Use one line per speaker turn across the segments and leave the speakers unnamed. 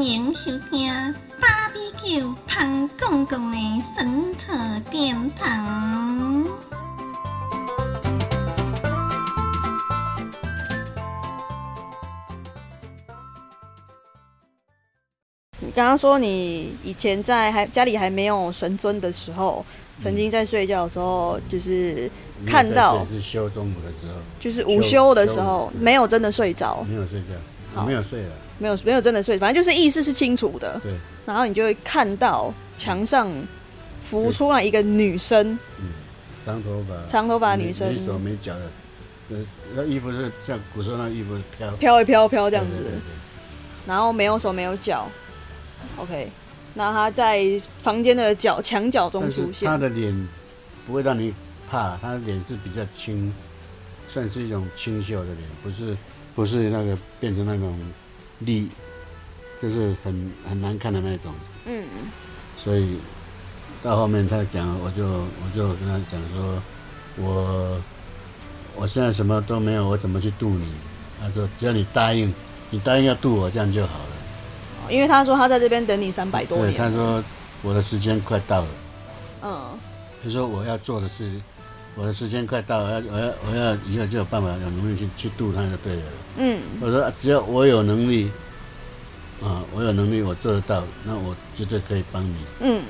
欢迎收听芭比 Q 潘公公的神扯殿堂。
你刚刚说你以前在还家里还没有神尊的时候，曾经在睡觉的时候，就是看到
是休中午的时候，
就是午休的时候
休，
没有真的睡着，
没有睡觉，我没有睡了，
没有没有真的睡，反正就是意识是清楚的。
对，
然后你就会看到墙上浮出来一个女生，
嗯，长头发，
长头发女生。
没手没脚的，呃，那衣服是像古时候那衣服飘。
飘一飘飘这样子。
对，对
然后没有手没有脚。OK，那她在房间的角墙角中出现。
他。的脸不会让你怕，他的脸是比较清，算是一种清秀的脸，不是不是那个变成那种厉，就是很很难看的那种。
嗯，
所以到后面他讲，我就我就跟他讲说，我我现在什么都没有，我怎么去渡你？他说只要你答应，你答应要渡我，这样就好了。
因为他说他在这边等你三百多
对，
年。
他说我的时间快到了。
嗯，
他说我要做的是，我的时间快到了，我要我要我要以后就有办法有能力去去渡他就对了。
嗯，
我说啊只要我有能力，啊，我有能力我做得到，那我绝对可以帮你。
嗯，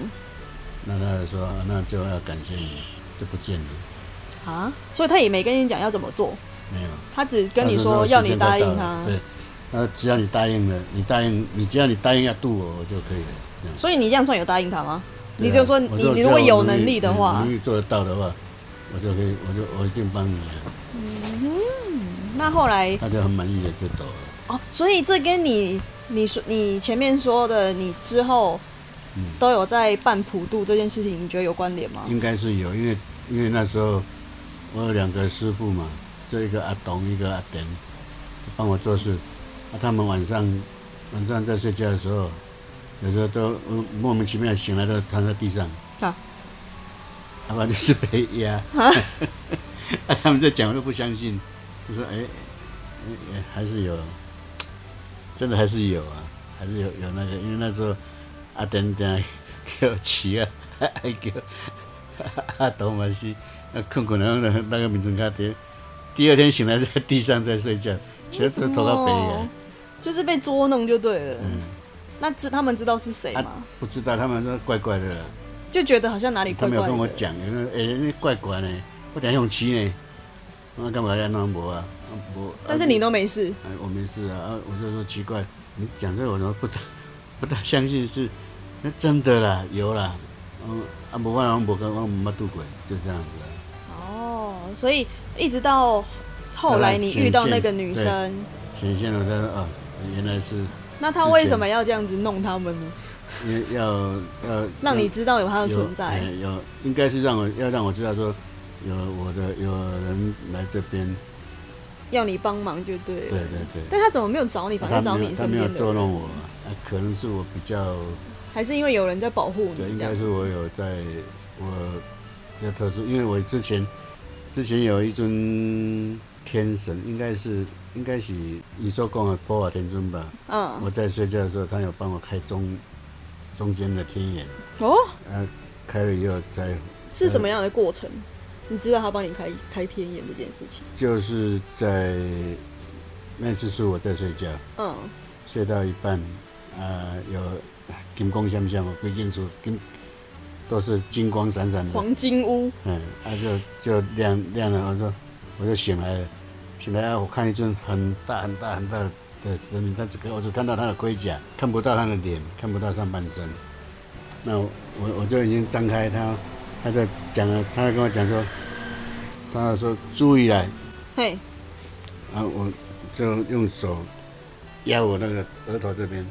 那他就说、啊那就要感谢你，就不见了，
啊，所以他也没跟你讲要怎么做，
没有。
他只跟你说要你答应他。
对，那只要你答应了，你答应你只要你答应要渡我，我就可以了。
所以你这样算有答应他吗？
啊
你就说你你如果有能力的话
能，力做得到的话，我就可以，我就我一定帮你嗯。
那后来
他就很满意的就走了。
哦，所以这跟你你说你前面说的你之后
嗯
都有在办普渡这件事情，你觉得有关联吗？
应该是有，因为因为那时候我有两个师傅嘛，这一个阿董，一个阿典，帮我做事。啊，他们晚上晚上在睡觉的时候，有时候都呃莫名其妙醒来都躺在地上，
啊，
要不然就是被压。
啊
啊，他们在讲我都不相信，就说哎，还是有，真的还是有啊，还是有有那个，因为那时候阿典典给我骑啊，还叫阿董嘛是，那困困然后那那个名称卡碟，第二天醒来在地上在睡觉，其实这头到北
哦
啊，
就是被捉弄就对了。
嗯，
那知他们知道是谁
啊
吗？
不知道他们说怪怪的啦，
就觉得好像哪里怪怪
他没有。跟我讲，哎那怪怪呢，我等下用骑呢，那干嘛要弄无啊？啊无，
但是你都没事。
哎，我没事啊，啊，我就说奇怪，你讲这个我怎么不大不大相信是，那真的啦，有啦，嗯，啊，无我我无跟我没渡过，就这样子啊。
哦，所以一直到后来你遇到那个女生，
显现了，他说啊，原来是
那他为什么要这样子弄他们呢？
因为要要
让你知道有它的存在
哎。有应该是让我要让我知道说，有我的有人来这边，
要你帮忙就对了。
对对对。
但他怎么没有找你，反而找
他没有他没有
你身边的人？
捉弄我，啊，可能是我比较。
还是因为有人在保护
对，
你这样
应该？是我有在，我比较特殊，因为我之前之前有一尊天神，应该是应该是你说讲的波瓦天尊吧。
嗯，
我在睡觉的时候，他有帮我开中中间的天眼，
哦，
啊，开了以后再
是什么样的过程？你知道他帮你开开天眼这件事情？
就是在那次是我在睡觉，
嗯，
睡到一半，啊，有金光闪闪，规间厝金都是金光闪闪的。
黄金屋，
嗯，啊就就亮亮了，我说我就醒来了，醒来啊，我看一尊很大很大很大的神明，但只我只看到他的盔甲，看不到他的脸，看不到上半身。那我我我就已经张开他，他在讲了，他在跟我讲说，他说注意来，
嘿，
然后我就用手压我那个额头这边，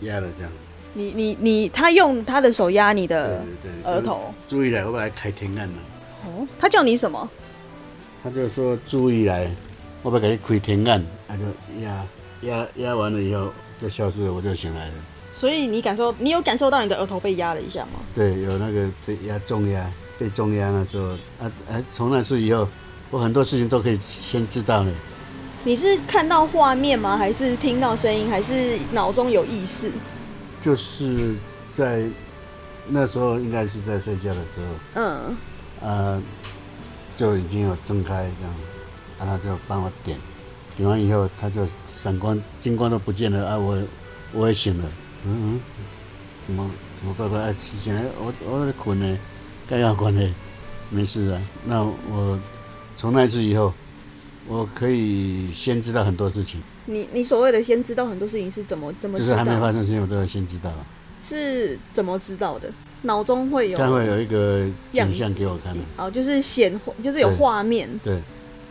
压了这样。
你你你，他用他的手压你的
对对，
额头。
注意来，我把它开天眼了。
哦，他叫你什么？
他就说注意来，我把给你开天眼，他就压压压完了以后就消失了，我就醒来了。
所以你感受，你有感受到你的额头被压了一下吗？
对，有那个被压重压，被重压那时候啊啊，从那次以后，我很多事情都可以先知道了。
你是看到画面吗？还是听到声音？还是脑中有意识？
就是在那时候应该是在睡觉的时候，
嗯，
啊，就已经有睁开这样，啊，他就帮我点，点完以后他就闪光金光都不见了啊，我我也醒了，嗯嗯，怎么我乖乖啊起醒来，我我在困呢，该要困呢，没事啊。那我从那次以后，我可以先知道很多事情，
你你所谓的先知道很多事情是怎么怎么？
就是还没发生的事情我都要先知道，
是怎么知道的？脑中会有
这样会有一个
样
景象给我看的。
哦，就是显就是有画面，
对，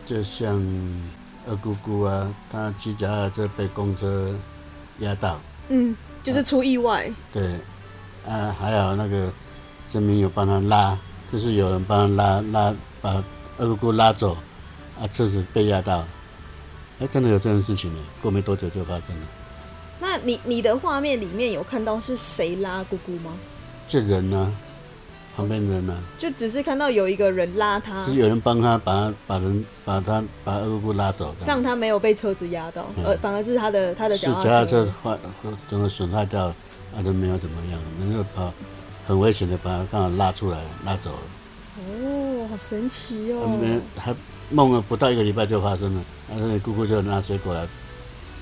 就像二姑姑啊，她骑脚踏车被公车压到，
嗯，就是出意外，
对，啊，还有那个证明有帮她拉，就是有人帮她拉拉把二姑姑拉走，啊，车子被压到，哎，真的有这种事情呢，过没多久就发生了。
那你你的画面里面有看到是谁拉姑姑吗？
这人呢、旁边人呢、
就只是看到有一个人拉他
就是，有人帮他把他把人把他把二姑姑拉走的，
让他没有被车子压到，
嗯
呃，反而是他的他的脚
脚踏车
车。
坏整个损害掉了，啊都没有怎么样，能够把很危险的把他刚好拉出来拉走了。
哦，好神奇
他们
哦！
还梦了不到一个礼拜就发生了，然后姑姑就拿水果来，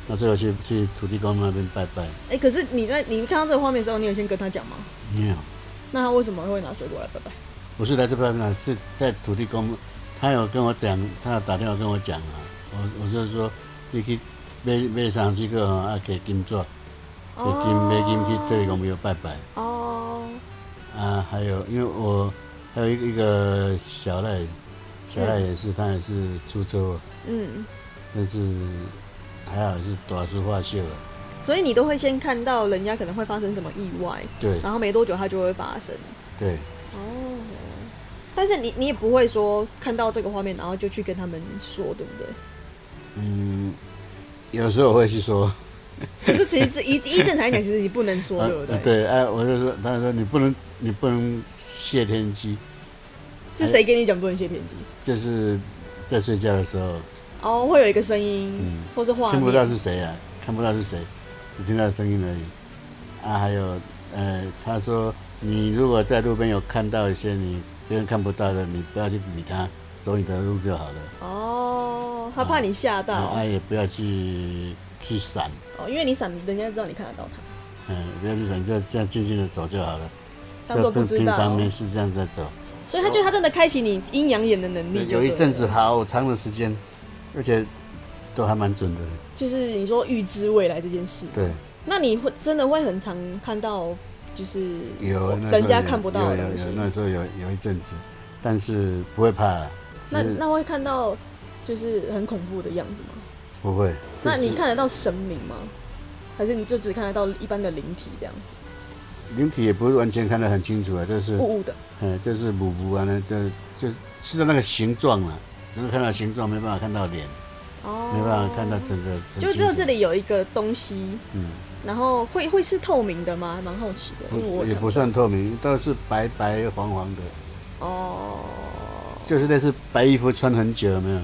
那最后去去土地公那边拜拜。
哎、可是你在你看到这个画面的时候，你有先跟他讲吗？
没有，
那他为什么会拿水果来拜拜？
不是来这拜拜，是在土地公，他有跟我讲，他有打电话跟我讲啊，我我就说你去买买上这个吼，啊给金做，给金买金去土地公庙拜拜。
哦，
啊，还有因为我还有一个一个小赖，小赖也是，他也是出车祸，
嗯，
但是还好是大事化小了。
所以你都会先看到人家可能会发生什么意外，
对。
然后没多久它就会发生。
对，
哦，但是你你也不会说看到这个画面，然后就去跟他们说，对不对？
嗯，有时候我会去说，
可是其实一一正常来讲，其实你不能说，
啊
对不对？
对，哎、我就说，他说你不能你不能谢天机，
是谁跟你讲不能谢天机？
就是在睡觉的时候。
哦，会有一个声音，
嗯。
或是画面，
听不到是谁啊，看不到是谁，只听到声音而已。啊，还有呃，他说你如果在路边有看到一些你别人看不到的，你不要去理他，走你的路就好了。
哦，他怕你吓到，
啊，啊也不要去去闪，
哦，因为你闪，人家知道你看得到他，
嗯，不要去闪，就这样静静的走就好了。
当做不知
道平常。没事这样在走。
所以他就他真的开启你阴阳眼的能力，
有一阵子，好长的时间，而且都还蛮准的。
就是你说预知未来这件事，
对，
那你会真的会很常看到，就是
有那
人家看不到的
有有。那时候有有一阵子，但是不会怕啦，
那那会看到就是很恐怖的样子吗？
不会。
那你看得到神明吗？还是你就只看得到一般的灵体这样
灵体也不是完全看得很清楚啊，就是
雾雾的？
嗯，就是模糊啊，那就就知道那个形状了，能够看到形状，没办法看到脸，
哦，
没办法看到整个。
就只有这里有一个东西，
嗯，
然后会会是透明的吗？蛮好奇的，因为我
也不算透明，都是白白黄黄的，
哦，
就是类似白衣服穿很久，有没有？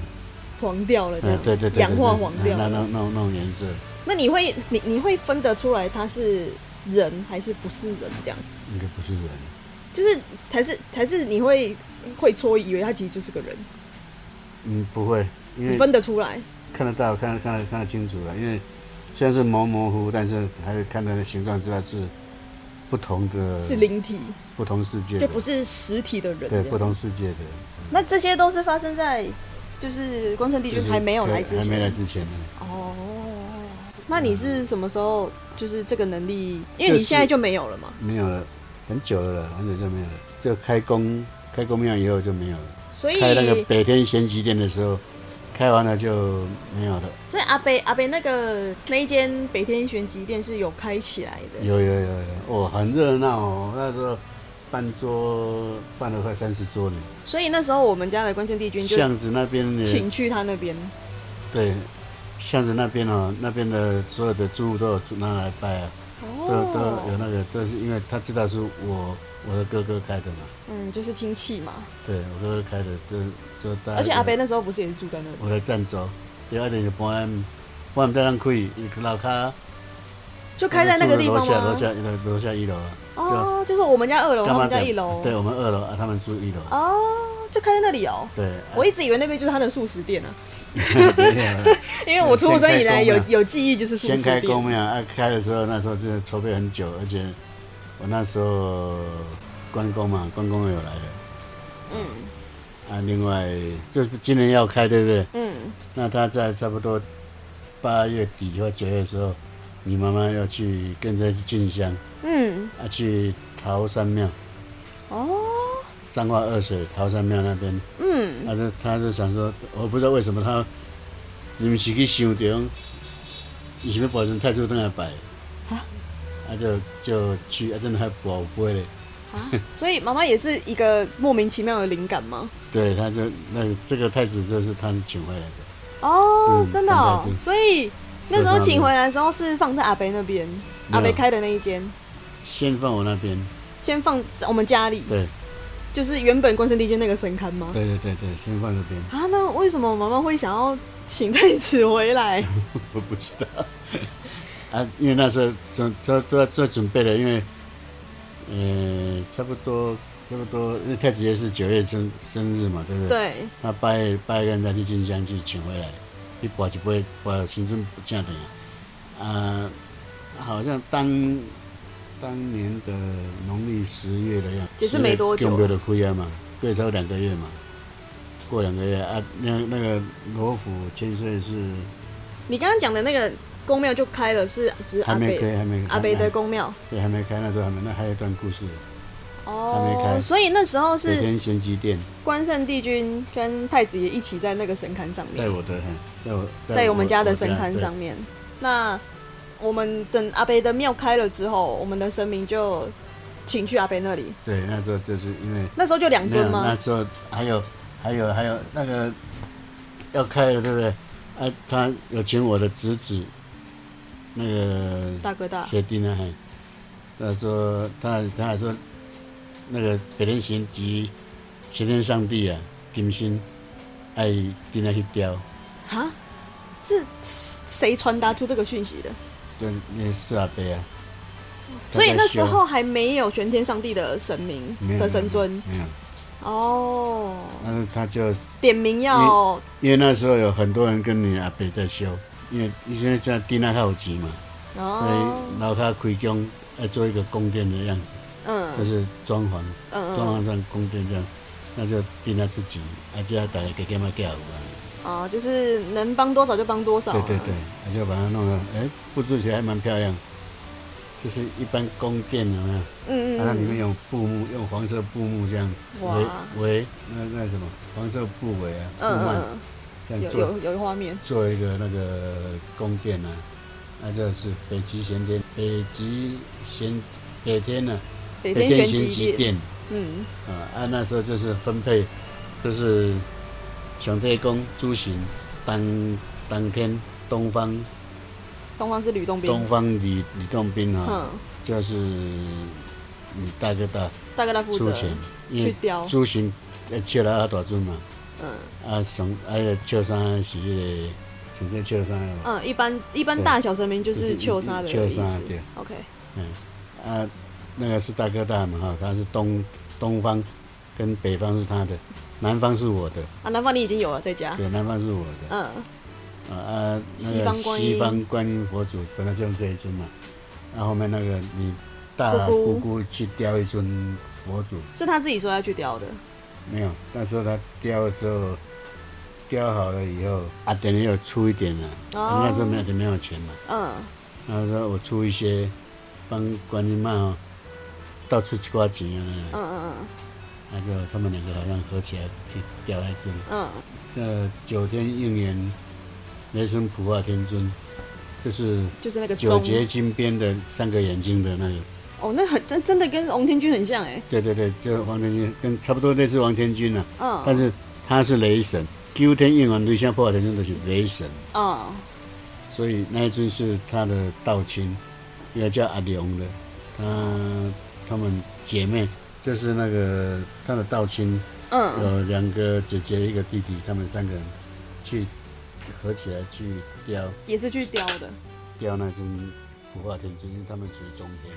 黄掉了
对对对对，
氧化黄掉了。
那那那那种颜色，
那你会你你会分得出来他是人还是不是人？这样
应该不是人。
就是才是才是你会会错以为他其实就是个人，
嗯，不会，因
你
为
分得出来。
看得到，看得看得看得清楚了。因为虽然是模模糊，但是还是看它的形状知道是不同的，
是灵体，
不同世界，
就不是实体的人。
对不。同世界的，
那这些都是发生在就是光圣帝君还没有来之前
还没来。之前呢。
哦，那你是什么时候就是这个能力？因为你现在就没有了嘛。
没有了，很久了，很久就没有了。就开工开公庙以后就没有了。
所以
开那个北天玄极殿的时候，开完了就没有了。
所以阿北阿北那个那一间北天玄极店是有开起来的。
有有有有，哦，很热闹哦。那时候办桌办了快三十桌呢。
所以那时候我们家的关圣帝君就
巷子那边呢，
请去他那边。
对，巷子那边哦，那边的所有的住户都有拿来拜啊，都都有
哦，
那个，都是因为他知道是我我的哥哥开的嘛，
嗯，就是亲戚嘛。
对我哥哥开的，就就大家
而且阿北那时候不是也是住在那里？
我在郑州，第二点就搬，我唔得人开，伊楼骹
就开在那个地方
楼下楼
吗？
下楼楼下一楼啊。
哦，就是我们家二楼，他们家一楼。
对，我们二楼啊，他们住一楼。
哦，就开在那里哦。
对，啊
我一直以为那边就是他的素食店啊，因为我出生以来有有记忆就是素
先
食店。
开公庙，啊，开的时候那时候真的筹备很久，而且我那时候关公嘛，关公有来的
嗯
啊。另外就是今年要开，对不对？
嗯，
那他在差不多八月底或九月的时候，你妈妈要去跟着去进香
嗯，
啊，去桃山庙，
哦，
彰化二水桃山庙那边，
嗯，
他就他就想说，我不知道为什么他，你们是去想着，以前要保存太子灯来摆，
啊？
啊就就去，啊真的还宝贝嘞，
啊，所以妈妈也是一个莫名其妙的灵感吗？
对，他就那个这个太子就是他请回来的，
哦，
嗯
真的哦？所以那时候请回来的时候是放在阿北那边，阿北开的那一间，
先放我那边，
先放在我们家里，
对
就是原本关圣帝君那个神龛吗？
对对对对，先放这边，
啊，那为什么妈妈会想要请太子回来？
我不知道，啊，因为那时候准都都在做准备了，因为，呃，差不多差不多，因为太子爷是九月生生日嘛，对不对？
对，
那八月八月份再去金香去请回来，一拔一杯，拔新春不正的啊，好像当当年的农历十月的样子，
也是没多久
用不的亏啊嘛，对，差不多两个月嘛，过两个月啊，那那个罗府千岁是
你刚刚讲的那个宫庙就开了，是只阿
还没开，
北
还没
阿北的
还
宫庙？
对，还没开，那时候还没，那还有一段故事，哦还没
哦，
开。
所以那时候是
北天玄机殿，
关圣帝君跟太子爷一起在那个神龛上面
在，我的，嘿在我
在我们家的神龛上面。那我们等阿北的庙开了之后，我们的神明就请去阿北那里。
对，那时候就是因为。
那时候就两，尊吗
那？时候还有还有还有那个要开了，对不对？啊，他有请我的侄子，那个
大哥大，
学弟呢，嘿，他说他他还说那个北天行及玄天上帝啊，金星爱定那去雕，
哈，是谁传达出这个讯息的？
对，那是阿伯啊。
所以那时候还没有玄天上帝的神明的神尊。
没有，
哦，
但是他就
点名要
因为那时候有很多人跟你阿伯在修，因为现在在地那较有钱嘛。所
哦，
以楼下开工要做一个宫殿的样子，嗯。就
嗯
是装潢，
嗯嗯，
装潢上宫殿这样，那就定他自己，啊，就要大家给给嘛给啊，
哦，就是能帮多少就帮多少。啊，
对对对，那就把它弄得，哎，布置起来还蛮漂亮，就是一般宫殿有没有？
嗯嗯
它那里面
嗯，
用布幕，用黄色布幕这样。
哇。
围围那那什么？黄色布围啊，布幔
嗯。嗯
这
嗯，
样做。
有有有画面，
做一个那个宫殿啊，那就是北极玄天，北极玄北天呢、
北天玄
玄
机殿，嗯。
啊，啊那时候就是分配，就是上太公朱行当当天东方
东方是吕洞宾，
东方吕吕洞宾啊，
嗯，
就是你大哥大
大哥大负责
出钱，因为
去雕，
朱行呃笑了阿大尊嘛，
嗯。
啊上啊个笑衫是迄、个上天笑衫的嘛，
嗯，一般一般
对
大小神明就是
就是
秋沙的
秋
意思。
沙对
，OK，
嗯。啊那个是大哥大嘛哈，他是东东方跟北方是他的，南方是我的，
啊，南方你已经有了在家，
对，南方是我的。
嗯。
啊啊，那
西方
个
观音。
西方观音佛祖本来就用这一尊嘛，然后后面那个你大姑姑去雕一尊佛祖，
是他自己说要去雕的，
没有，那时候他雕的时候，雕好了以后，啊，等于有出一点了，
哦。
啊那时候没有没有钱嘛，
嗯。
然后说我出一些，帮观音妈哦，到处去刮钱啊，
嗯嗯嗯
那就他们两个好像合起来去雕一尊，
嗯。
呃，九天应元，雷声普化天尊，就是
嗯，就是那个
九，节金边的三个眼睛的那个，
哦，那很真真的跟王天君很像哎，
对对对，就是王天君，跟差不多类似王天君啊，
嗯，
但是他是雷神，九天应元对象破化天尊都是雷神，
嗯。
所以那一尊是他的道亲，一个叫阿良的，他他们姐妹就是那个他的道亲
嗯。
有两个姐姐一个弟弟，他们三个人去合起来去雕
也是去雕的，
雕那尊普化天尊，因为他们属于中天。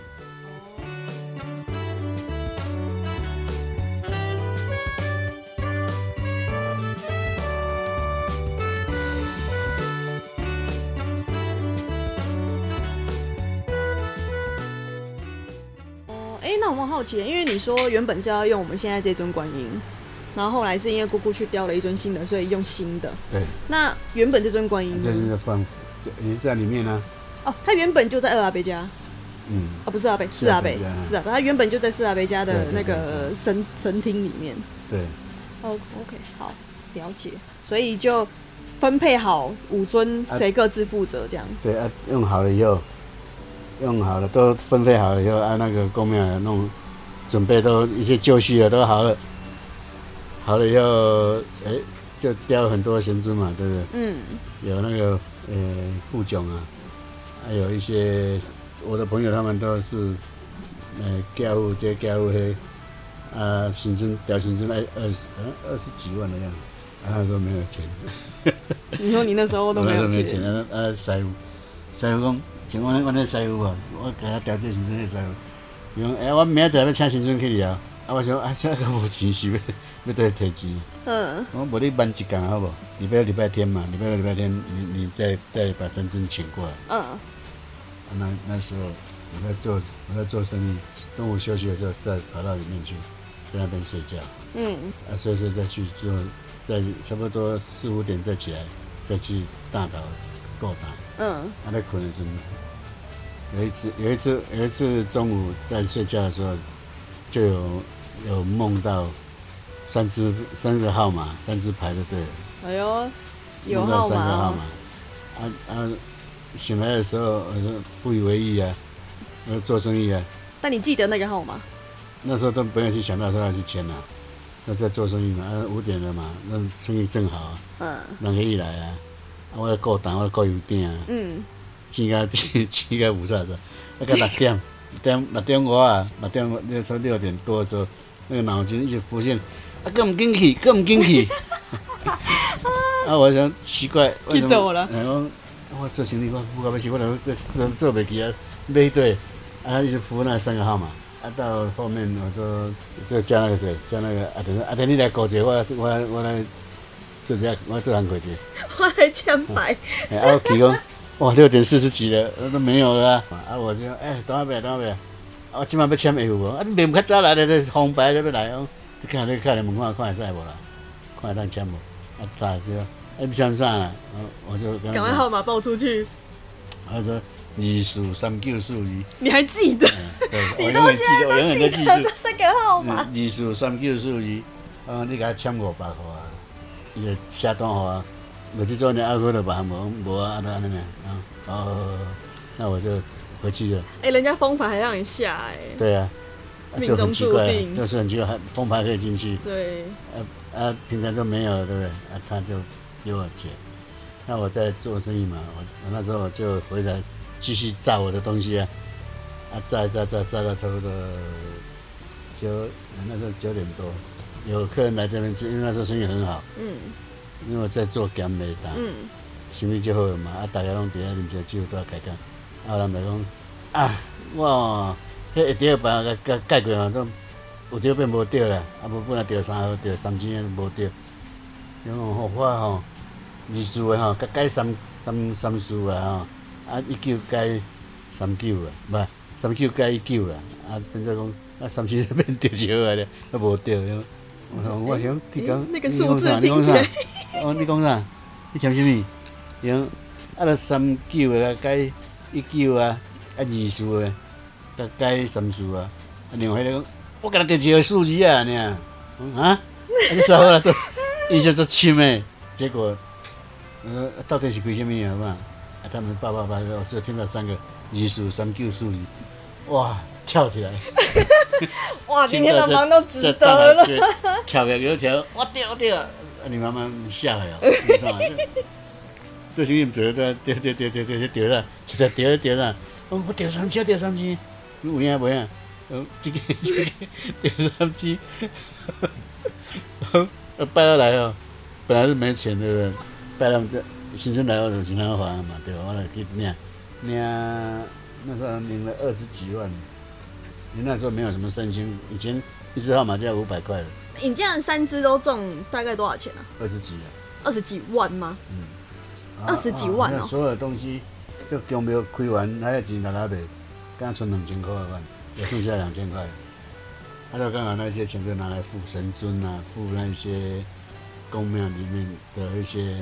好奇，因为你说原本是要用我们现在这尊观音，然后后来是因为姑姑去雕了一尊新的，所以用新的。
对，
那原本这尊观音
这是
呢？
在放，也在里面呢、
哦，它原本就在二阿伯家，
嗯，
哦，不是阿伯，
是
四阿伯是阿伯，他原本就在四阿伯家的那
对对对
个神神厅里面。
对，
哦，OK，好，了解。所以就分配好五尊，
啊
谁各自负责这样。
对啊，用好了以后，用好了都分配好了以后，按、那个公庙来弄，准备都一些就绪了都好了，好了以后，哎、就雕很多神尊嘛，对不对？
嗯，
有那个呃副总啊，还有一些我的朋友他们都是呃教务这教务黑啊神尊雕神尊哎二十呃二十几万的样子，啊他说没有钱，
你说你那时候都没有钱。
候没钱，，啊啊师傅师傅讲，像我我那师傅啊，我给他雕这神尊的师傅，伊讲哎我明仔载要请新尊去了，啊我想啊这个无钱是要要对摕钱。
嗯，
我无你慢一工好不？礼拜六、礼拜天嘛，礼拜六、礼拜天，你你再再把真尊请过来。
嗯，
啊、那那时候我在做我在做生意，中午休息的时候再跑到里面去，在那边睡觉。
嗯，
啊，睡睡再去做，再差不多四五点再起来，再去大岛够大。
嗯，
啊，在困的真的。有一次有一次有一次中午在睡觉的时候，就有有梦到三只三个号码，三只牌就对了。
哎呦，有
梦到
号码哦
三个号码。啊啊！醒来的时候，我说不以为意啊，我做生意啊，
但你记得那个号码？
那时候都不用去想到说要去签啊，那在做生意嘛，啊五点了嘛，那生意正好啊，
嗯
两个一来啊，啊我要够单，我要够油鼎啊，
嗯，
钱甲钱甲有啥子，啊到六点，点六点外啊，六点那时候六点多的时候，那个脑筋一直浮现，啊更唔进去，更唔进去。啊，我想奇怪，为什
我
我我做生意，我不搞不起，我都都做袂起啊，买对，啊一直扶那三个号码，啊到后面我说就加那个谁，加那个阿等，阿等你来搞一个，我我我来做这我做行过去。
我来签牌，
哎，啊，我提供，哇，六点四十几了，那都没有了啊！啊，我就哎，等下呗，等下呗，啊，我今晚要签会有无？啊，你连较早来的，这红白都要来哦。你看，你看，你问看，看会使无啦？看会当签无？啊，大就，哎，不签啥啦？啊，我就
赶快号码报出去。
他说二四三九四二，
你还记得？
对，我
你到
永远记得，我永远都记住
现在都记得这。三个号
嗯
码。
二四三九四二，啊，你给他签五百块啊，伊就写单号啊，我这种呢，啊，我就把无无啊，安尼安尼啊，哦，那我就回去了。
哎、人家封牌还让你下哎、
对啊，
命中注定。
就是很奇怪，还风牌可以进去，
对，
啊啊，平常都没有，对不对？啊，他就给我钱，那我在做生意嘛，我我那时候就回来继续炸我的东西啊，啊，炸炸炸炸到差不多九，那时候九点多，有客人来这边吃，因为那时候生意很好，
嗯
因为我在做咸味单，
嗯，
生意就好嘛，啊，大家拢伫遐啉烧酒，都要开讲，啊，人咪讲啊，我迄一条板甲甲解过嘛，都有条变无着啦，啊，无本来着三号着三千无着，因为吼我吼二次的吼，甲改三三三次啊吼，啊一九改三九啊，毋是三九改一九啦，啊变做讲啊三四变着就好啊咧，啊无着，我说我想你讲
诶那个
你
数字
讲啥你讲啥
听起来
哦，你讲啥？你签什么？伊讲啊，著三九的甲改一九啊，啊二数的甲改三数啊。啊，另外迄个讲，我甲他摕一个数字啊，尔。啊？啊，你啥好啦？做，伊就做深的，结果，呃，到底是开什么啊嘛？啊，他们叭叭叭，我只听到三个二四三九四二，哇，跳起来。
哇，今天的忙都值得了。
跳个油条，我掉我掉，啊，你妈妈吓了？这些人做的掉掉掉掉掉掉啦，一直掉掉啦，我我掉三千掉三支，有影无影？呃，这个这个 掉三千，呃，拜到来哦，本来是没钱对不对？拜他们这新生来我就先他还嘛，对吧？我来去领领那时候领了二十几万，你那时候没有什么三星，以前一支号码就要五百块了，
你这样三只都中，大概多少钱啊？
二十几啊。
二十几万吗？
嗯
二十几万哦
那所有的东西，就中庙开完，还有钱拿拿卖，刚存两千块万，也剩下两千块。他就刚好那些钱就拿来付神尊啊，付那些宫庙里面的一些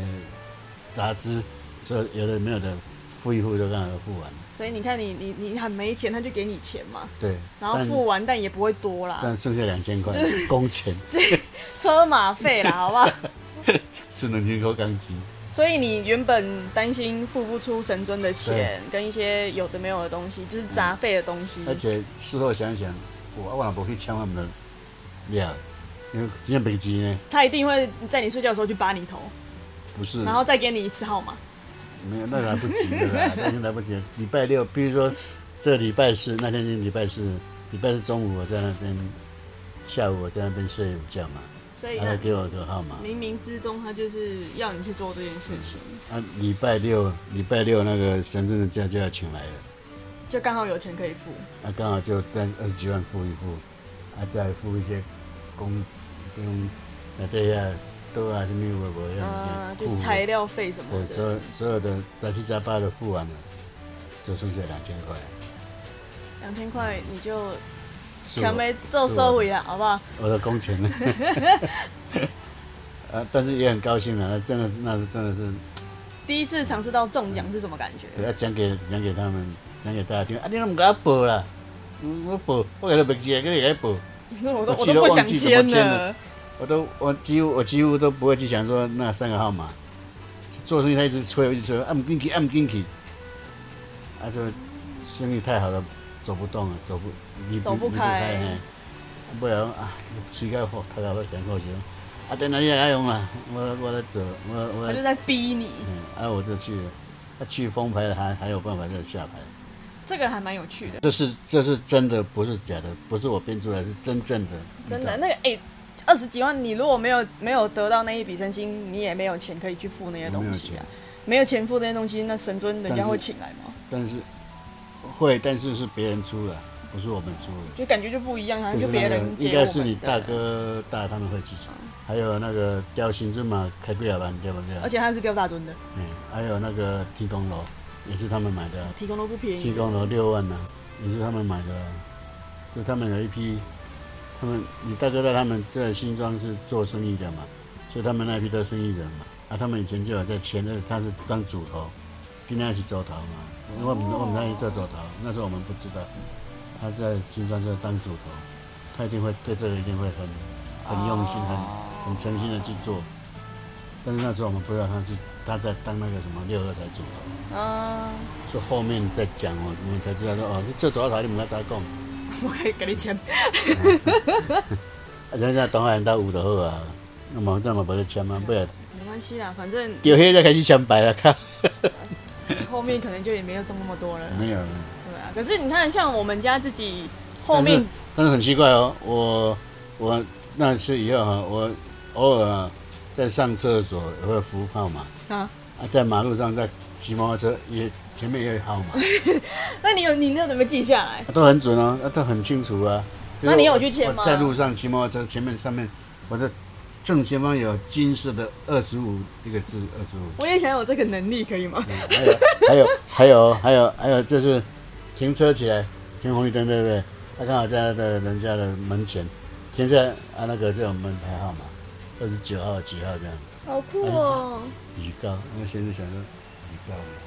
杂支，所以有的没有的付一付就让他付完。
所以你看你，你你很没钱，他就给你钱嘛，
对，
然后付完但也不会多啦，
但剩下两千块工钱，
车马费啦，好不好？
是两千块钢筋。
所以你原本担心付不出神尊的钱，跟一些有的没有的东西，就是杂费的东西。
而且事后想想，我我若无去抢他们的料，因为今天北极呢，
他一定会在你睡觉的时候去扒你头，
不是，
然后再给你一次号码。
没有，那 来不及了啦，那已经来不及了。礼拜六，比如说这礼拜四，那天是礼拜四，礼拜四中午我在那边，下午我在那边睡午觉嘛，
所以
他就给我个号码。
冥冥之中，他就是要你去做这件事情，
啊，礼拜六，礼拜六那个神尊的假就要请来了，
就刚好有钱可以付。
啊，刚好就在二十几万付一付，啊，再付一些工，跟那这下都啊什么我我
呃，
要
就是材料费什么
对，所。有所有的杂七杂八的付完了，就剩下两千块。
两千块你就是
我
看没做收尾了，好不好？
我的工钱呢？啊，但是也很高兴啊，那真的是那是真的是，
第一次尝试到中奖是什么感觉？
对，要讲给讲给他们，讲给大家听。啊，你怎么给他报啦？嗯我报，我给他没记，给你来报。
我都
我
都不想签
了。我都我几乎我几乎都不会去想说那三个号码。做生意他一直催，我一直催，按不进去，按不进去。啊，就生意太好了，走不动了，走不离
走不
离
开
嘿不然啊，吹个火，头头要讲过去。啊，等下你来用啊，我我来走，我我
他就在逼你，
嗯，啊，我就去了。他去封牌还还有办法再下牌，
这个还蛮有趣的。
这是这是真的，不是假的，不是我编出来，是真正的。
真的，那个哎，二十几万，你如果没有没有得到那一笔真心，你也没有钱可以去付那些东西啊。没有钱付那些东西，那神尊人家会请来吗？
但是会，但是是别人出的，不是我们出的。
就感觉就不一样，好像
就
就是别
那个
人
应该是你大，哥大他们会继承，还有那个雕新尊嘛，开不了班对不对？
而且他是雕大尊的，
嗯，还有那个天宫楼也是他们买的，
提供楼不便宜。
天宫楼六万呢、也是他们买的，就他们有一批，他们你大哥在他们在新庄是做生意的嘛，所以他们那一批都是生意人嘛，啊，他们以前就有在签，的他是当主头，今天是走头嘛，因为我们我们那里做走头，那时候我们不知道，他在新庄就当主头，他一定会对这个一定会很很用心、很很诚心的去做，但是那时候我们不知道他是他在当那个什么六合彩主头。
啊，
是后面再讲哦，我们才知道说哦，这走头你们来打讲，
我可以给你签。
啊人家当然到有就好啊，那么那么无咧签啊，不然。
没关系啦，反正
叫迄才开始签白了，看，
后面可能就也没有中那么多了。
没有，
对啊，可是你看，像我们家自己后面
但是很奇怪哦，我我那次以后哈，我偶尔啊在上厕所也会扶号码，
啊，
啊，在马路上在骑摩托车也前面也有号码，
那你有你那有没有记下来？
啊都很准哦，啊都很清楚啊。
那你有去签吗
在路上骑摩托车，前面上面我的正前方有金色的二十五一个字，二十五。
我也想有这个能力，可以吗？
还有还有还有还有就是停车起来停红绿灯，对不对？他刚好在在人家的门前停下啊，那个这种门牌号码二十九号几号这样
好酷哦！
预告，那现在想说预告，自己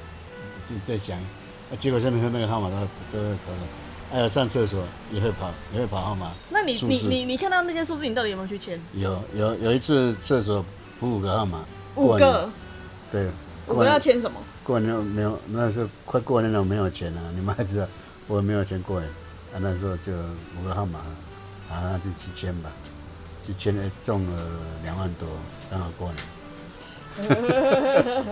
在想，啊，结果真的是那个号码都都会跑了。还有上厕所也会跑，也会跑号码。
那你你你你看到那些数字，你到底有没有去签？
有有有一次厕所补五个号码，
五个，
对，
五个要签什么？
过年没有，那时候快过年了，没有钱了、你们还知道，我没有钱过年，啊，那时候就五个号码，啊，那就去签吧，去签了中了两万多，刚好过年。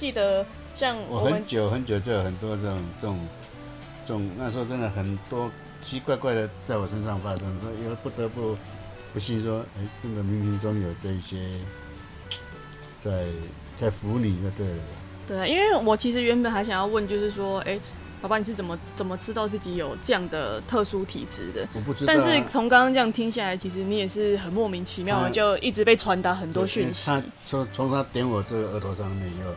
记得像
我
我
很久很久就有很多这种这种这种，那时候真的很多奇奇怪怪的在我身上发生，所以又不得不不信说，哎，真的冥冥中有这一些在在扶你就对了。
对啊，因为我其实原本还想要问，就是说，哎、爸爸你是怎么怎么知道自己有这样的特殊体质的？
我不知道啊、
但是从刚刚这样听下来，其实你也是很莫名其妙的，就一直被传达很多讯息。
他从从他点我这个额头上面以后，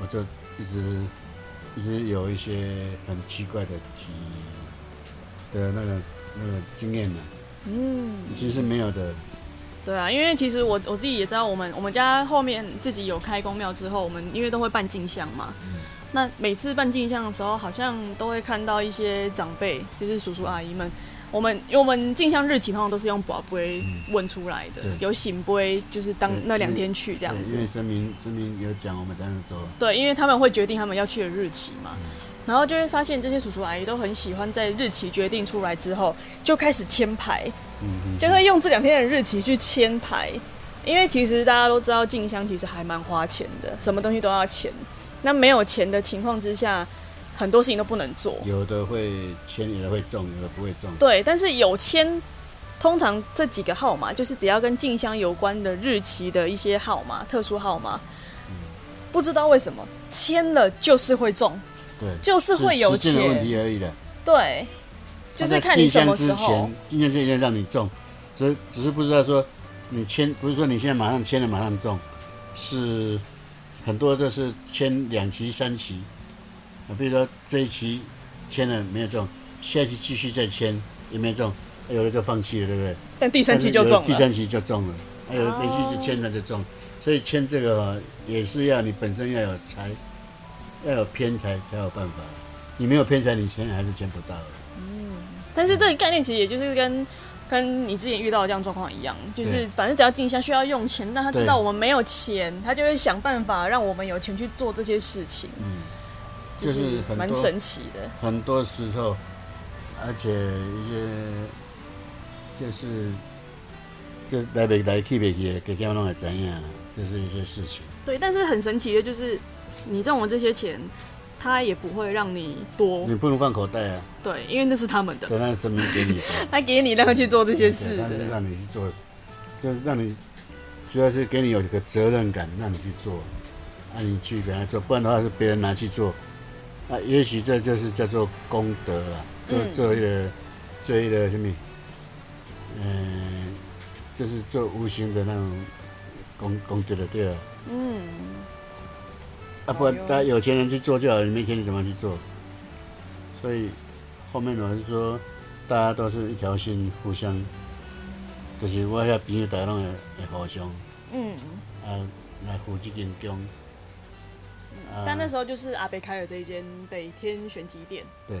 我就一直一直有一些很奇怪的体的那个那个经验呢、
嗯，
其实没有的。
对啊，因为其实我我自己也知道，我们我们家后面自己有开公庙之后，我们因为都会办进香嘛。那每次办进香的时候，好像都会看到一些长辈，就是叔叔阿姨们。我们因为我们进香日期通常都是用宝杯问出来的，
对
有醒杯就是当那两天去这样子
对因。为声明声明有讲，我们才能走。
对，因为他们会决定他们要去的日期嘛，然后就会发现这些叔叔阿姨都很喜欢在日期决定出来之后就开始签牌，就会用这两天的日期去签牌，因为其实大家都知道进香其实还蛮花钱的，什么东西都要钱。那没有钱的情况之下，很多事情都不能做。
有的会签，有的会中，有的不会中。
对，但是有签，通常这几个号码就是只要跟进香有关的日期的一些号码，特殊号码，嗯不知道为什么签了就是会中，
对，
就是会有
时间的问。题而已的。
对，就是看你什么时候
他在进香之。前，进香之前让你中，只只是不知道说你签，不是说你现在马上签了马上中，是很多都是签两期、三期。啊，比如说这一期签了没有中，下一期继续再签也没有中，有的就放弃了，对不对？
但第三期就中了。
第三期就中了，还有连续就签了就中，所以签这个、哦、也是要你本身要有财，要有偏财才有办法。你没有偏财，你签还是签不到的。
嗯但是这个概念其实也就是跟跟你之前遇到的这样状况一样，就是反正只要进香需要用钱，但他知道我们没有钱，他就会想办法让我们有钱去做这些事情，
嗯，
就
就是
是蛮神奇的。
很多时候，而且一些就是就来不来去不去的，给他们弄会怎样，就是一些事情。
对，但是很神奇的就是你挣了这些钱，他也不会让你多
你，不能放口袋啊，
对，因为那是他们的，
等那神明给你的。
他给你让去做这些事
对他是。让你去做，就是让你主要是给你有一个责任感，让你去做，让、你去给他做，不然的话是别人拿去做，啊，也许这就是叫做功德了，做
嗯
做一个做一个什么，嗯、就是做无形的那种功功德的，对啊，
嗯，
啊，不大家有钱人去做就好了，你没钱你怎么去做？所以后面我是说，大家都是一条心，互相，就是我遐朋友大家拢会会互相
嗯，
啊来扶这间宫。啊
但那时候就是阿北开了这一间北天玄机店，
对，